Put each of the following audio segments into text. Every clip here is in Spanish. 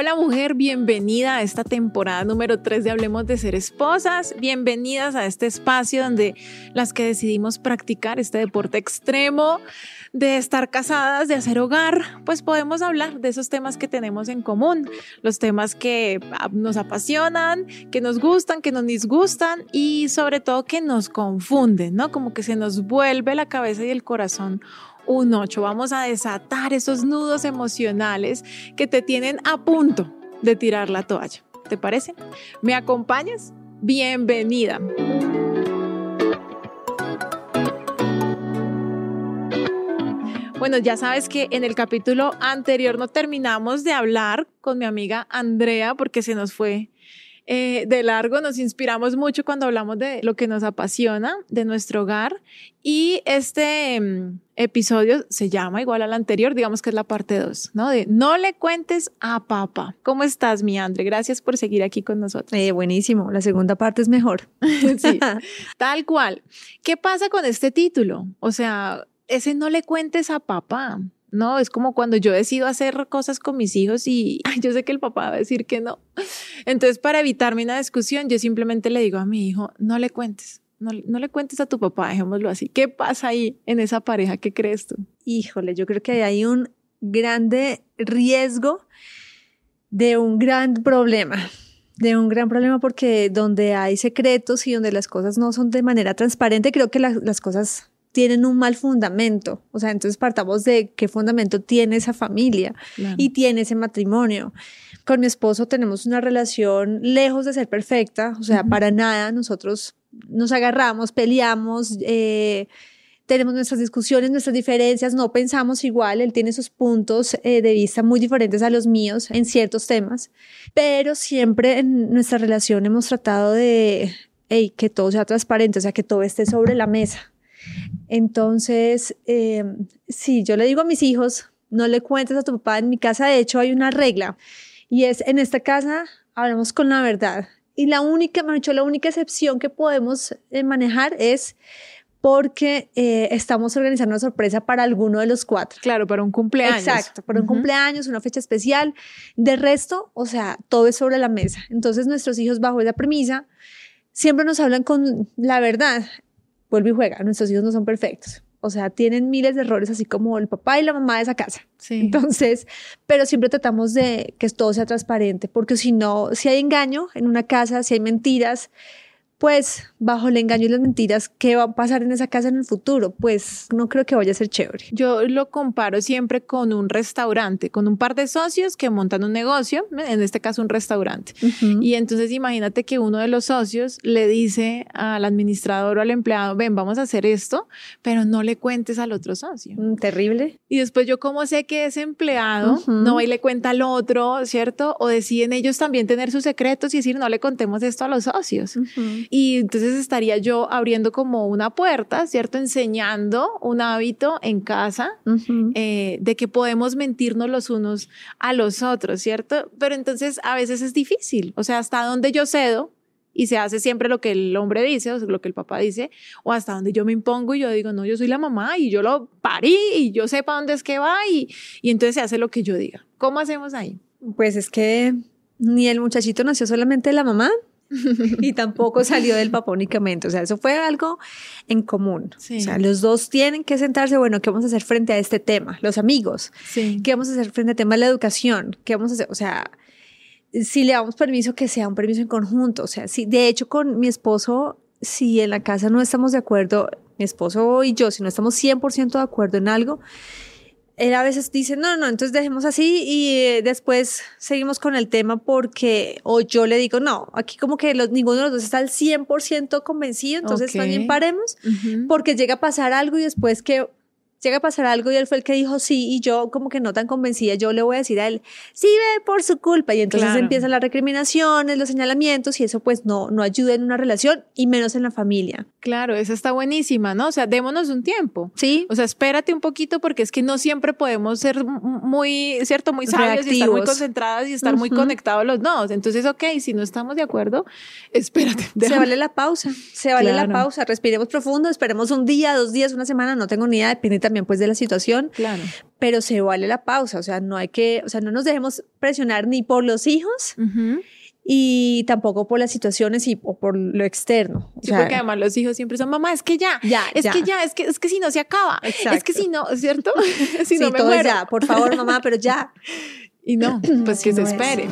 Hola mujer, bienvenida a esta temporada número 3 de Hablemos de Ser Esposas. Bienvenidas a este espacio donde las que decidimos practicar este deporte extremo de estar casadas, de hacer hogar, pues podemos hablar de esos temas que tenemos en común, los temas que ah, nos apasionan, que nos gustan, que nos disgustan y sobre todo que nos confunden, ¿no? Como que se nos vuelve la cabeza y el corazón un 8. Vamos a desatar esos nudos emocionales que te tienen a punto de tirar la toalla. ¿Te parece? ¿Me acompañas? Bienvenida. Bueno, ya sabes que en el capítulo anterior no terminamos de hablar con mi amiga Andrea porque se nos fue eh, de largo, nos inspiramos mucho cuando hablamos de lo que nos apasiona, de nuestro hogar. Y este mm, episodio se llama igual al anterior, digamos que es la parte 2, ¿no? De no le cuentes a papá. ¿Cómo estás, mi Andre? Gracias por seguir aquí con nosotros. Eh, buenísimo, la segunda parte es mejor. sí, tal cual. ¿Qué pasa con este título? O sea, ese no le cuentes a papá. No, es como cuando yo decido hacer cosas con mis hijos y yo sé que el papá va a decir que no. Entonces, para evitarme una discusión, yo simplemente le digo a mi hijo, no le cuentes, no, no, le cuentes a tu papá, dejémoslo así. ¿Qué pasa ahí en esa pareja? ¿Qué crees tú? Híjole, yo creo que hay un grande riesgo de un gran problema. De un gran problema porque donde hay secretos y donde las cosas no son de manera transparente, creo que las cosas tienen un mal fundamento. O sea, entonces partamos de qué fundamento tiene esa familia y tiene ese matrimonio. Con mi esposo tenemos una relación lejos de ser perfecta, o sea, para nada. Nosotros nos agarramos, peleamos, eh, tenemos nuestras discusiones, nuestras diferencias, no pensamos igual, él tiene sus puntos eh, de vista muy diferentes a los míos en ciertos temas, pero siempre en nuestra relación hemos tratado de que todo sea transparente, o sea, que todo esté sobre la mesa. Entonces, eh, sí, yo le digo a mis hijos, no le cuentes a tu papá, en mi casa de hecho hay una regla y es, en esta casa hablamos con la verdad. Y la única, me dicho, la única excepción que podemos eh, manejar es porque eh, estamos organizando una sorpresa para alguno de los cuatro. Claro, para un cumpleaños. Exacto, para un cumpleaños, una fecha especial. De resto, o sea, todo es sobre la mesa. Entonces, nuestros hijos, bajo esa premisa, siempre nos hablan con la verdad vuelve y juega, nuestros hijos no son perfectos. O sea, tienen miles de errores, así como el papá y la mamá de esa casa. Sí. Entonces, pero siempre tratamos de que todo sea transparente, porque si no, si hay engaño en una casa, si hay mentiras, pues bajo el engaño y las mentiras, ¿qué va a pasar en esa casa en el futuro? Pues no creo que vaya a ser chévere. Yo lo comparo siempre con un restaurante, con un par de socios que montan un negocio, en este caso un restaurante. Y entonces imagínate que uno de los socios le dice al administrador o al empleado, ven, vamos a hacer esto, pero no le cuentes al otro socio. Mm, terrible. Y después yo como sé que ese empleado no va y le cuenta al otro, ¿cierto? O deciden ellos también tener sus secretos y decir, no le contemos esto a los socios. Y entonces estaría yo abriendo como una puerta, ¿cierto? Enseñando un hábito en casa eh, de que podemos mentirnos los unos a los otros, ¿cierto? Pero entonces a veces es difícil, o sea, hasta donde yo cedo, y se hace siempre lo que el hombre dice o lo que el papá dice, o hasta donde yo me impongo y yo digo, no, yo soy la mamá y yo lo parí y yo sé para dónde es que va y, y entonces se hace lo que yo diga. ¿Cómo hacemos ahí? Pues es que ni el muchachito nació solamente de la mamá, y tampoco salió del papá únicamente. O sea, eso fue algo en común. O sea, los dos tienen que sentarse, bueno, ¿qué vamos a hacer frente a este tema? Los amigos. Sí. ¿Qué vamos a hacer frente al tema de la educación? ¿Qué vamos a hacer? O sea, si le damos permiso, que sea un permiso en conjunto. O sea, si de hecho con mi esposo, si en la casa no estamos de acuerdo, mi esposo y yo, si no estamos 100% de acuerdo en algo, él a veces dice, no, no, entonces dejemos así y eh, después seguimos con el tema porque, o yo le digo, no, aquí como que los, ninguno de los dos está al 100% convencido, entonces también paremos, porque llega a pasar algo y después que llega a pasar algo y él fue el que dijo sí y yo como que no tan convencida, yo le voy a decir a él, sí ve por su culpa y entonces empiezan las recriminaciones, los señalamientos y eso pues no, no ayuda en una relación y menos en la familia. Claro, esa está buenísima, ¿no? O sea, démonos un tiempo. Sí. O sea, espérate un poquito porque es que no siempre podemos ser muy, ¿cierto? Muy sabios y estar muy concentradas y estar muy conectados los dos. Entonces, ok, si no estamos de acuerdo, espérate. Se vale la pausa, se vale la pausa, respiremos profundo, esperemos un día, dos días, una semana, no tengo ni idea, depende también pues de la situación. Claro. Pero se vale la pausa, o sea, no hay que, o sea, no nos dejemos presionar ni por los hijos. Y tampoco por las situaciones y o por lo externo. sí, porque además los hijos siempre son, mamá, es que ya, ya es ya. que ya, es que, es que si no se acaba, Exacto. es que si no, ¿cierto? si sí, no me todo muero. ya, por favor, mamá, pero ya. Y no, pues que se no es.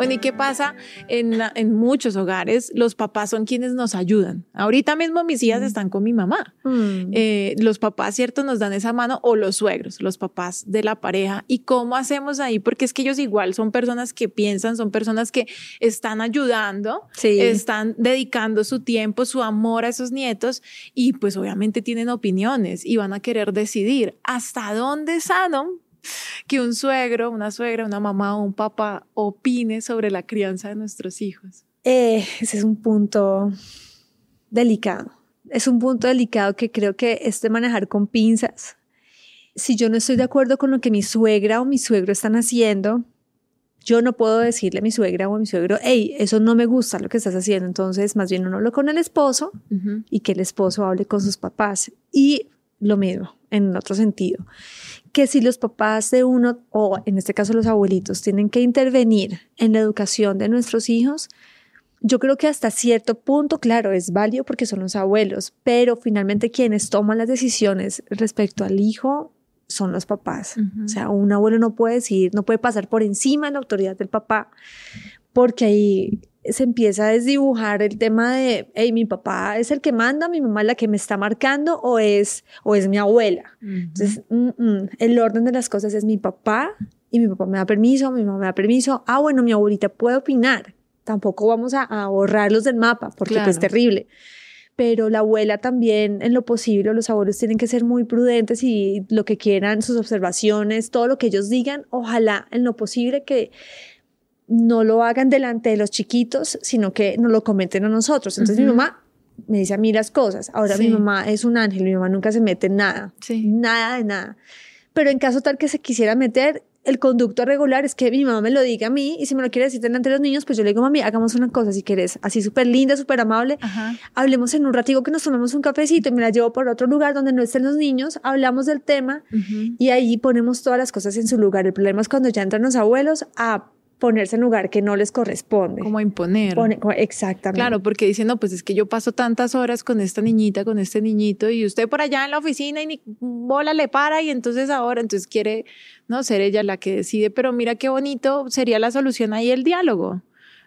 Bueno, ¿y qué pasa? En, en muchos hogares, los papás son quienes nos ayudan. Ahorita mismo mis hijas están con mi mamá. Mm. Eh, los papás, ¿cierto? Nos dan esa mano o los suegros, los papás de la pareja. ¿Y cómo hacemos ahí? Porque es que ellos igual son personas que piensan, son personas que están ayudando, Sí. están dedicando su tiempo, su amor a esos nietos y pues obviamente tienen opiniones y van a querer decidir hasta dónde sano que un suegro, una suegra, una mamá o un papá opine sobre la crianza de nuestros hijos. Eh, ese es un punto delicado. Es un punto delicado que creo que es de manejar con pinzas. Si yo no estoy de acuerdo con lo que mi suegra o mi suegro están haciendo, yo no puedo decirle a mi suegra o a mi suegro, hey, eso no me gusta lo que estás haciendo. Entonces, más bien uno habla con el esposo y que el esposo hable con sus papás. Y lo mismo, en otro sentido, que si los papás de uno, o en este caso los abuelitos, tienen que intervenir en la educación de nuestros hijos, yo creo que hasta cierto punto, claro, es válido porque son los abuelos, pero finalmente quienes toman las decisiones respecto al hijo son los papás. Ujú. O sea, un abuelo no puede decir, no puede pasar por encima de la autoridad del papá, porque ahí se empieza a desdibujar el tema de, hey, mi papá es el que manda, mi mamá es la que me está marcando o es, o es mi abuela. Entonces, mm, mm, el orden de las cosas es mi papá y mi papá me da permiso, mi mamá me da permiso. Ah, bueno, mi abuelita puede opinar. Tampoco vamos a, a borrarlos del mapa porque pues es Claro. terrible. Pero la abuela también, en lo posible, los abuelos tienen que ser muy prudentes y lo que quieran, sus observaciones, todo lo que ellos digan, ojalá en lo posible que no lo hagan delante de los chiquitos, sino que nos lo comenten a nosotros. Entonces mi Ujú. mamá me dice a mí las cosas. Ahora mi mamá es un ángel, mi mamá nunca se mete en nada, Sí. nada de nada. Pero en caso tal que se quisiera meter, el conducto regular es que mi mamá me lo diga a mí y si me lo quiere decir delante de los niños, pues yo le digo, mami, hagamos una cosa si quieres, así súper linda, súper amable. Ajá. Hablemos en un ratico que nos tomemos un cafecito y me la llevo por otro lugar donde no estén los niños, hablamos del tema y ahí ponemos todas las cosas en su lugar. El problema es cuando ya entran los abuelos a ponerse en lugar que no les corresponde. Como imponer. Pone- exactamente. Claro, porque dicen, no, pues es que yo paso tantas horas con esta niñita, con este niñito, y usted por allá en la oficina y ni bola le para, y entonces ahora, entonces quiere, no, ser ella la que decide, pero mira qué bonito sería la solución ahí el diálogo.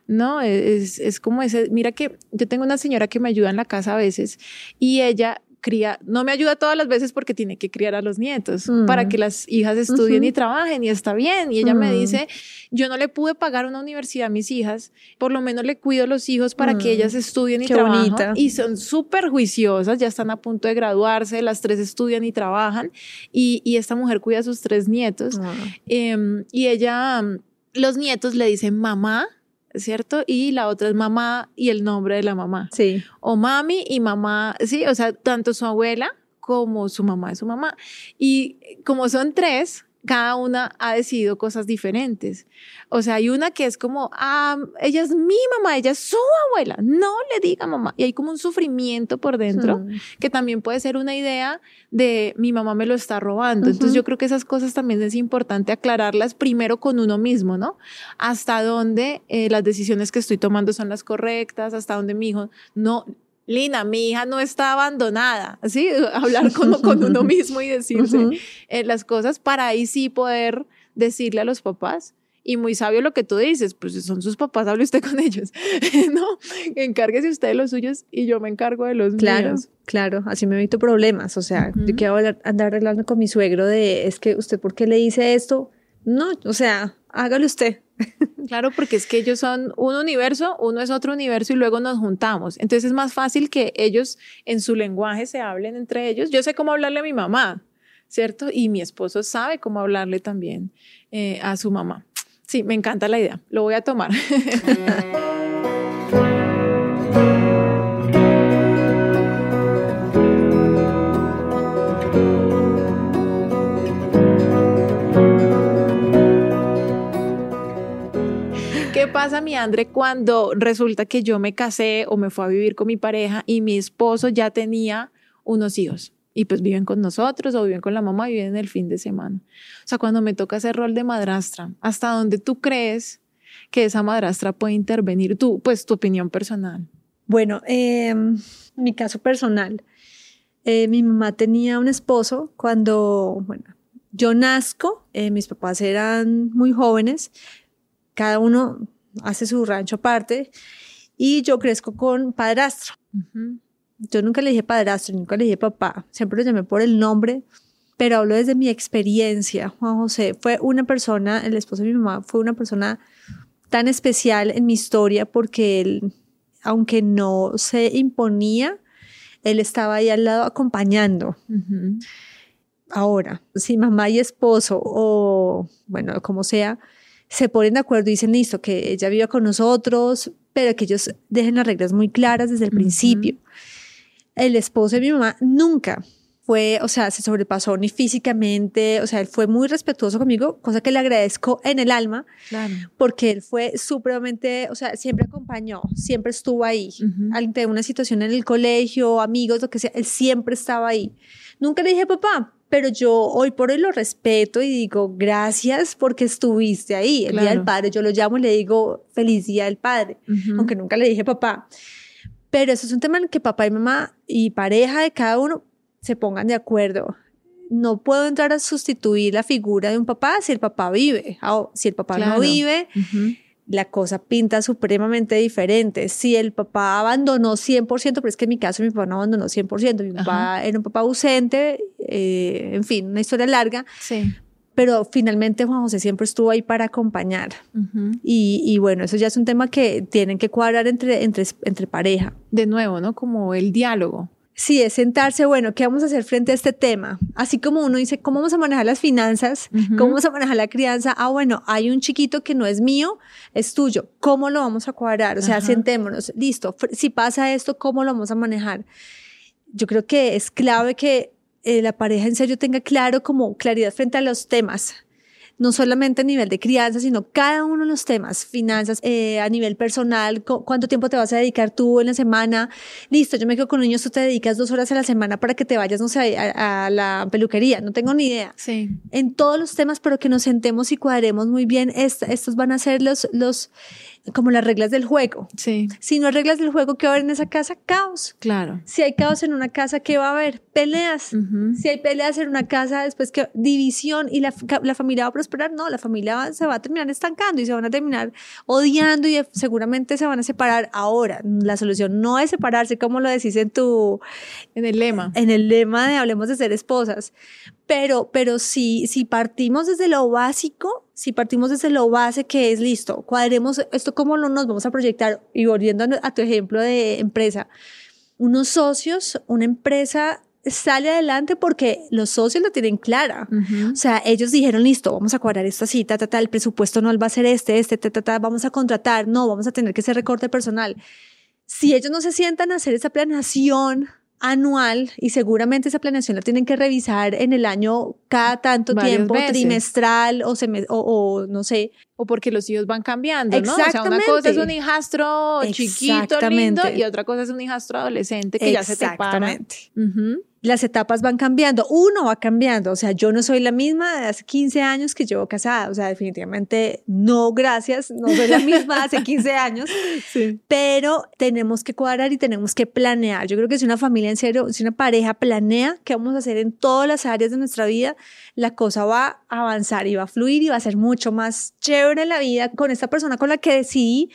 No, es, es como ese, mira que yo tengo una señora que me ayuda en la casa a veces y ella cría, no me ayuda todas las veces porque tiene que criar a los nietos Mm. para que las hijas estudien y trabajen y está bien. Y ella me Mm. dice, yo no le pude pagar una universidad a mis hijas, por lo menos le cuido a los hijos para que Mm. ellas estudien y Qué trabajen. bonita. Y son súper juiciosas, ya están a punto de graduarse, las tres estudian y trabajan. Y, y esta mujer cuida a sus tres nietos. Ah. Em, y ella, mm, los nietos le dicen mamá, ¿cierto? Y la otra es mamá y el nombre de la mamá. Sí. O mami y mamá, sí, o sea, tanto su abuela como su mamá es su mamá. Y como son tres, cada una ha decidido cosas diferentes. O sea, hay una que es como, ah, ella es mi mamá, ella es su abuela, no le diga mamá. Y hay como un sufrimiento por dentro Mm. que también puede ser una idea de mi mamá me lo está robando. Entonces yo creo que esas cosas también es importante aclararlas primero con uno mismo, ¿no? Hasta dónde eh, las decisiones que estoy tomando son las correctas, hasta dónde mi hijo no... Lina, mi hija no está abandonada, ¿sí? Hablar con, con uno mismo y decirse eh, las cosas para ahí sí poder decirle a los papás. Y muy sabio lo que tú dices, pues si son sus papás, hable usted con ellos, ¿no? Encárguese usted de los suyos y yo me encargo de los Claro, míos. claro, así me evito problemas. O sea, yo quiero andar hablando con mi suegro de, es que usted, ¿por qué le dice esto? No, o sea, hágalo usted. Claro, porque es que ellos son un universo, uno es otro universo y luego nos juntamos. Entonces es más fácil que ellos en su lenguaje se hablen entre ellos. Yo sé cómo hablarle a mi mamá, ¿cierto? Y mi esposo sabe cómo hablarle también eh, a su mamá. Sí, me encanta la idea. Lo voy a tomar. pasa, mi Andre, cuando resulta que yo me casé o me fui a vivir con mi pareja y mi esposo ya tenía unos hijos? Y pues viven con nosotros o viven con la mamá viven el fin de semana. O sea, cuando me toca ese rol de madrastra, ¿hasta dónde tú crees que esa madrastra puede intervenir? Tú, pues tu opinión personal. Bueno, eh, mi caso personal. Eh, mi mamá tenía un esposo cuando, bueno, yo nazco, eh, mis papás eran muy jóvenes, cada uno hace su rancho aparte y yo crezco con padrastro. Yo nunca le dije padrastro, nunca le dije papá, siempre lo llamé por el nombre, pero hablo desde mi experiencia. Juan José fue una persona, el esposo de mi mamá fue una persona tan especial en mi historia porque él, aunque no se imponía, él estaba ahí al lado acompañando. Ahora, si mamá y esposo o, bueno, como sea, se ponen de acuerdo y dicen, listo, que ella viva con nosotros, pero que ellos dejen las reglas muy claras desde el principio. El esposo de mi mamá nunca fue, o sea, se sobrepasó ni físicamente, o sea, él fue muy respetuoso conmigo, cosa que le agradezco en el alma, porque él fue supremamente, o sea, siempre acompañó, siempre estuvo ahí, ante una situación en el colegio, amigos, lo que sea, él siempre estaba ahí. Nunca le dije, papá, pero yo hoy por hoy lo respeto y digo, gracias porque estuviste ahí. El día del padre, yo lo llamo y le digo, feliz día del padre, aunque nunca le dije papá. Pero eso es un tema en que papá y mamá y pareja de cada uno se pongan de acuerdo. No puedo entrar a sustituir la figura de un papá si el papá vive. Ah, si el papá no vive, la cosa pinta supremamente diferente. Si el papá abandonó 100%, pero es que en mi caso mi papá no abandonó 100%, mi papá era un papá ausente, eh, en fin, una historia larga. Sí. Pero finalmente Juan José siempre estuvo ahí para acompañar. y, y, bueno, eso ya es un tema que tienen que cuadrar entre, entre, entre pareja. De nuevo, ¿no? Como el diálogo. Sí, es sentarse, bueno, ¿qué vamos a hacer frente a este tema? Así como uno dice, ¿cómo vamos a manejar las finanzas? ¿Cómo vamos a manejar la crianza? Ah, bueno, hay un chiquito que no es mío, es tuyo. ¿Cómo lo vamos a cuadrar? O sea, sentémonos, listo. Si pasa esto, ¿cómo lo vamos a manejar? Yo creo que es clave que eh, la pareja en serio tenga claro como claridad frente a los temas no solamente a nivel de crianza, sino cada uno de los temas, finanzas, eh, a nivel personal, cuánto tiempo te vas a dedicar tú en la semana. Listo, yo me quedo con niños, tú te dedicas dos horas a la semana para que te vayas, no sé, a, la peluquería, no tengo ni idea. Sí. En todos los temas, pero que nos sentemos y cuadremos muy bien, estos van a ser los, los, como las reglas del juego. Sí. Si no hay reglas del juego, ¿qué va a haber en esa casa? Caos. Claro. Si hay caos en una casa, ¿qué va a haber? Peleas. Si hay peleas en una casa, después que división y la, la familia va a prosperar, no, la familia se va a terminar estancando y se van a terminar odiando y seguramente se van a separar. Ahora, la solución no es separarse, como lo decís en tu... En el lema. En el lema de hablemos de ser esposas. Pero, pero si, si partimos desde lo básico, si partimos desde lo base que es listo, cuadremos esto, cómo no nos vamos a proyectar y volviendo a tu ejemplo de empresa, unos socios, una empresa sale adelante porque los socios lo tienen clara. O sea, ellos dijeron, listo, vamos a cuadrar esta cita, ta, ta, el presupuesto no va a ser este, este, ta, ta, ta, vamos a contratar, no, vamos a tener que hacer recorte personal. Si ellos no se sientan a hacer esa planeación anual y seguramente esa planeación la tienen que revisar en el año cada tanto tiempo, trimestral o, o, no sé. O porque los hijos van cambiando, ¿no? O sea, una cosa es un hijastro chiquito, lindo, y otra cosa es un hijastro adolescente que ya se te para. Uh las etapas van cambiando, uno va cambiando, o sea, yo no soy la misma de hace 15 años que llevo casada, o sea, definitivamente no, gracias, no soy la misma de hace 15 años, sí. pero tenemos que cuadrar y tenemos que planear. Yo creo que si una familia en serio, si una pareja planea qué vamos a hacer en todas las áreas de nuestra vida, la cosa va a avanzar y va a fluir y va a ser mucho más chévere la vida con esta persona con la que decidí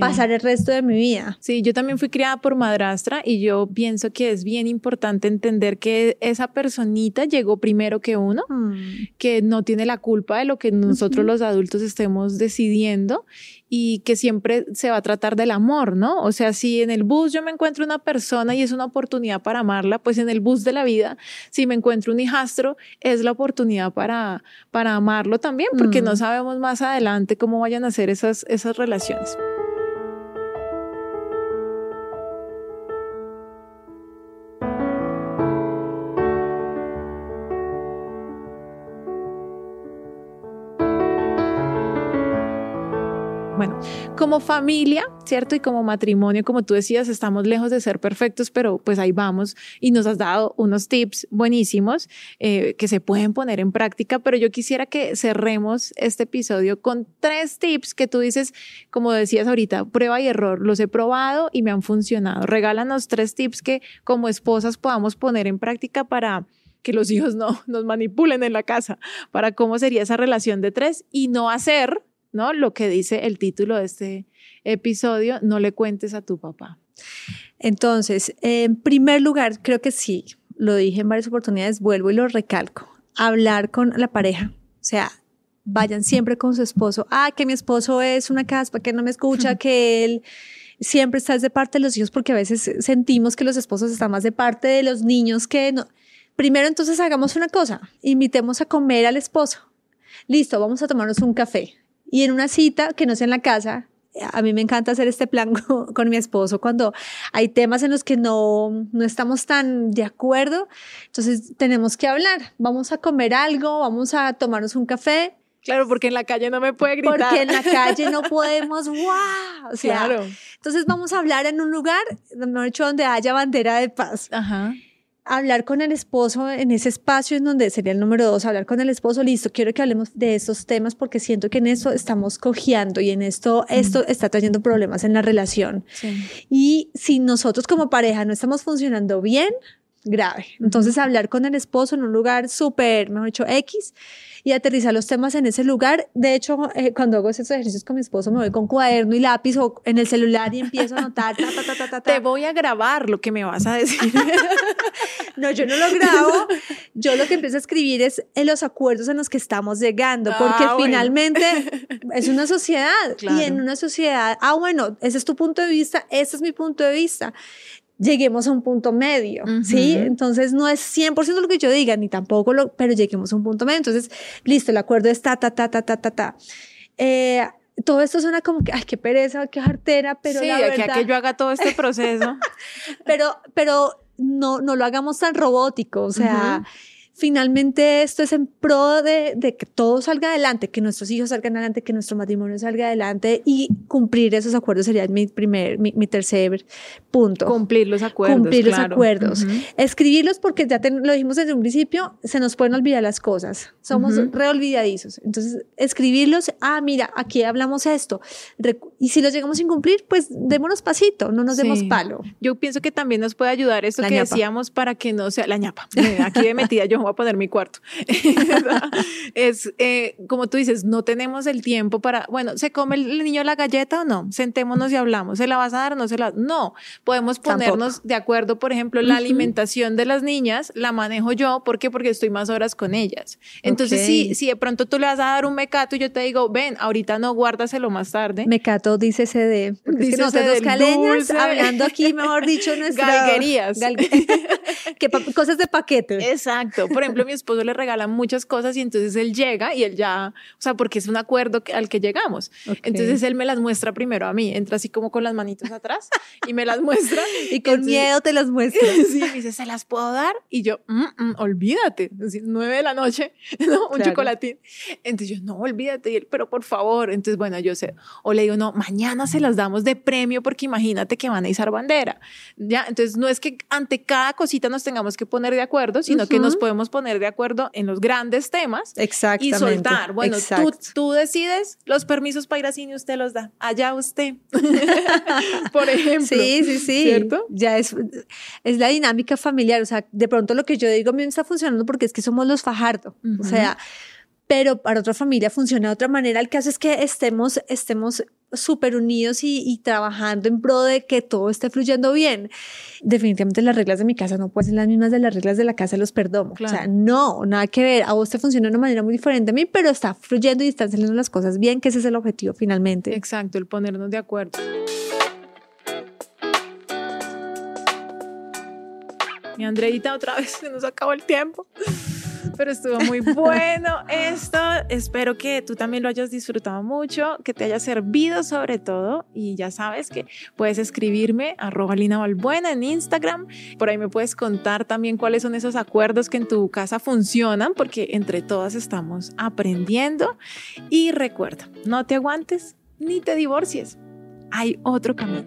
pasar el resto de mi vida. Sí, yo también fui criada por madrastra y yo pienso que es bien importante entender que esa personita llegó primero que uno, mm. que no tiene la culpa de lo que nosotros los adultos estemos decidiendo y que siempre se va a tratar del amor, ¿no? O sea, si en el bus yo me encuentro una persona y es una oportunidad para amarla, pues en el bus de la vida, si me encuentro un hijastro, es la oportunidad para, para amarlo también, porque no mm. sabemos más adelante cómo vayan a ser esas, esas relaciones. Bueno, como familia, ¿cierto? Y como matrimonio, como tú decías, estamos lejos de ser perfectos, pero pues ahí vamos y nos has dado unos tips buenísimos eh, que se pueden poner en práctica, pero yo quisiera que cerremos este episodio con tres tips que tú dices, como decías ahorita, prueba y error, los he probado y me han funcionado. Regálanos tres tips que como esposas podamos poner en práctica para que los hijos no nos manipulen en la casa, para cómo sería esa relación de tres y no hacer ¿no? Lo que dice el título de este episodio, no le cuentes a tu papá. Entonces, en primer lugar, creo que sí, lo dije en varias oportunidades, vuelvo y lo recalco, hablar con la pareja, o sea, vayan siempre con su esposo, ah, que mi esposo es una caspa, que no me escucha, que él siempre está de parte de los hijos, porque a veces sentimos que los esposos están más de parte de los niños que no. Primero, entonces hagamos una cosa, invitemos a comer al esposo. Listo, vamos a tomarnos un café y en una cita que no sea en la casa, a mí me encanta hacer este plan con, mi esposo cuando hay temas en los que no, no estamos tan de acuerdo. Entonces tenemos que hablar. Vamos a comer algo, vamos a tomarnos un café. Claro, porque en la calle no me puede gritar. Porque en la calle no podemos, ¡wow! O sea, claro. Entonces vamos a hablar en un lugar, mejor dicho, donde haya bandera de paz. Ajá hablar con el esposo en ese espacio en donde sería el número dos, hablar con el esposo, listo, quiero que hablemos de estos temas porque siento que en eso estamos cojeando y en esto, esto está trayendo problemas en la relación. Y si nosotros como pareja no estamos funcionando bien, grave. Entonces, hablar con el esposo en un lugar súper, mejor dicho, X, y aterrizar los temas en ese lugar. De hecho, eh, cuando hago esos ejercicios con mi esposo, me voy con cuaderno y lápiz o en el celular y empiezo a anotar. Ta, ta, ta, Te voy a grabar lo que me vas a decir. no, yo no lo grabo. Yo lo que empiezo a escribir es en los acuerdos en los que estamos llegando, ah, porque finalmente es una sociedad. Y en una sociedad, ah, bueno, ese es tu punto de vista, ese es mi punto de vista lleguemos a un punto medio, ¿sí? Entonces no es 100% lo que yo diga, ni tampoco lo, pero lleguemos a un punto medio. Entonces, listo, el acuerdo está, ta, ta, ta, ta, ta, ta. Eh, todo esto suena como que, ay, qué pereza, qué jartera, pero sí, la verdad... que, que yo haga todo este proceso. pero, pero no, no lo hagamos tan robótico, o sea finalmente esto es en pro de, que todo salga adelante, que nuestros hijos salgan adelante, que nuestro matrimonio salga adelante y cumplir esos acuerdos sería mi primer, mi, tercer punto. Cumplir los acuerdos. Cumplir los acuerdos. Escribirlos porque ya lo dijimos desde un principio, se nos pueden olvidar las cosas. Somos reolvidadizos. Entonces, escribirlos, ah, mira, aquí hablamos esto. Y si los llegamos sin cumplir, pues démonos pasito, no nos demos palo. Yo pienso que también nos puede ayudar esto que decíamos para que no sea la ñapa. Aquí de metida yo voy a poner mi cuarto. es eh, como tú dices, no tenemos el tiempo para, bueno, ¿se come el niño la galleta o no? Sentémonos y hablamos. ¿Se la vas a dar o no se la? No, podemos ponernos de acuerdo, por ejemplo, la alimentación de las niñas la manejo yo. ¿Por qué? Porque estoy más horas con ellas. Entonces, si, si de pronto tú le vas a dar un mecato y yo te digo, ven, ahorita no, guárdaselo más tarde. Mecato dice CD. Porque dice es que nosotros caleñas, hablando aquí, mejor dicho, nuestras Galguerías. que cosas de paquete. Exacto por ejemplo, mi esposo le regala muchas cosas y entonces él llega y él ya, o sea, porque es un acuerdo al que llegamos. Entonces él me las muestra primero a mí, entra así como con las manitos atrás y me las muestra. y con miedo te las muestra. sí, me dice, ¿se las puedo dar? Y yo, mm, mm, olvídate, es nueve de la noche, ¿no? un chocolatín. Entonces yo, no, olvídate, y él, pero por favor. Entonces, bueno, yo sé, o le digo, no, mañana se las damos de premio porque imagínate que van a izar bandera. Ya, entonces no es que ante cada cosita nos tengamos que poner de acuerdo, sino que nos podemos poner de acuerdo en los grandes temas y soltar. Bueno, tú, tú, decides los permisos para ir a cine, usted los da. Allá usted, por ejemplo. Sí, sí, sí. ¿Cierto? Ya es, es la dinámica familiar. O sea, de pronto lo que yo digo a mí me está funcionando porque es que somos los Fajardo. O sea, pero para otra familia funciona de otra manera. El caso es que estemos, estemos súper unidos y, trabajando en pro de que todo esté fluyendo bien. Definitivamente las reglas de mi casa no pueden ser las mismas de las reglas de la casa de los perdomo. O sea, no, nada que ver. A vos te funciona de una manera muy diferente a mí, pero está fluyendo y están saliendo las cosas bien, que ese es el objetivo finalmente. Exacto, el ponernos de acuerdo. Mi Andreita, otra vez se nos acabó el tiempo pero estuvo muy bueno esto. Espero que tú también lo hayas disfrutado mucho, que te haya servido sobre todo. Y ya sabes que puedes escribirme arroba Lina Valbuena en Instagram. Por ahí me puedes contar también cuáles son esos acuerdos que en tu casa funcionan, porque entre todas estamos aprendiendo. Y recuerda, no te aguantes ni te divorcies. Hay otro camino.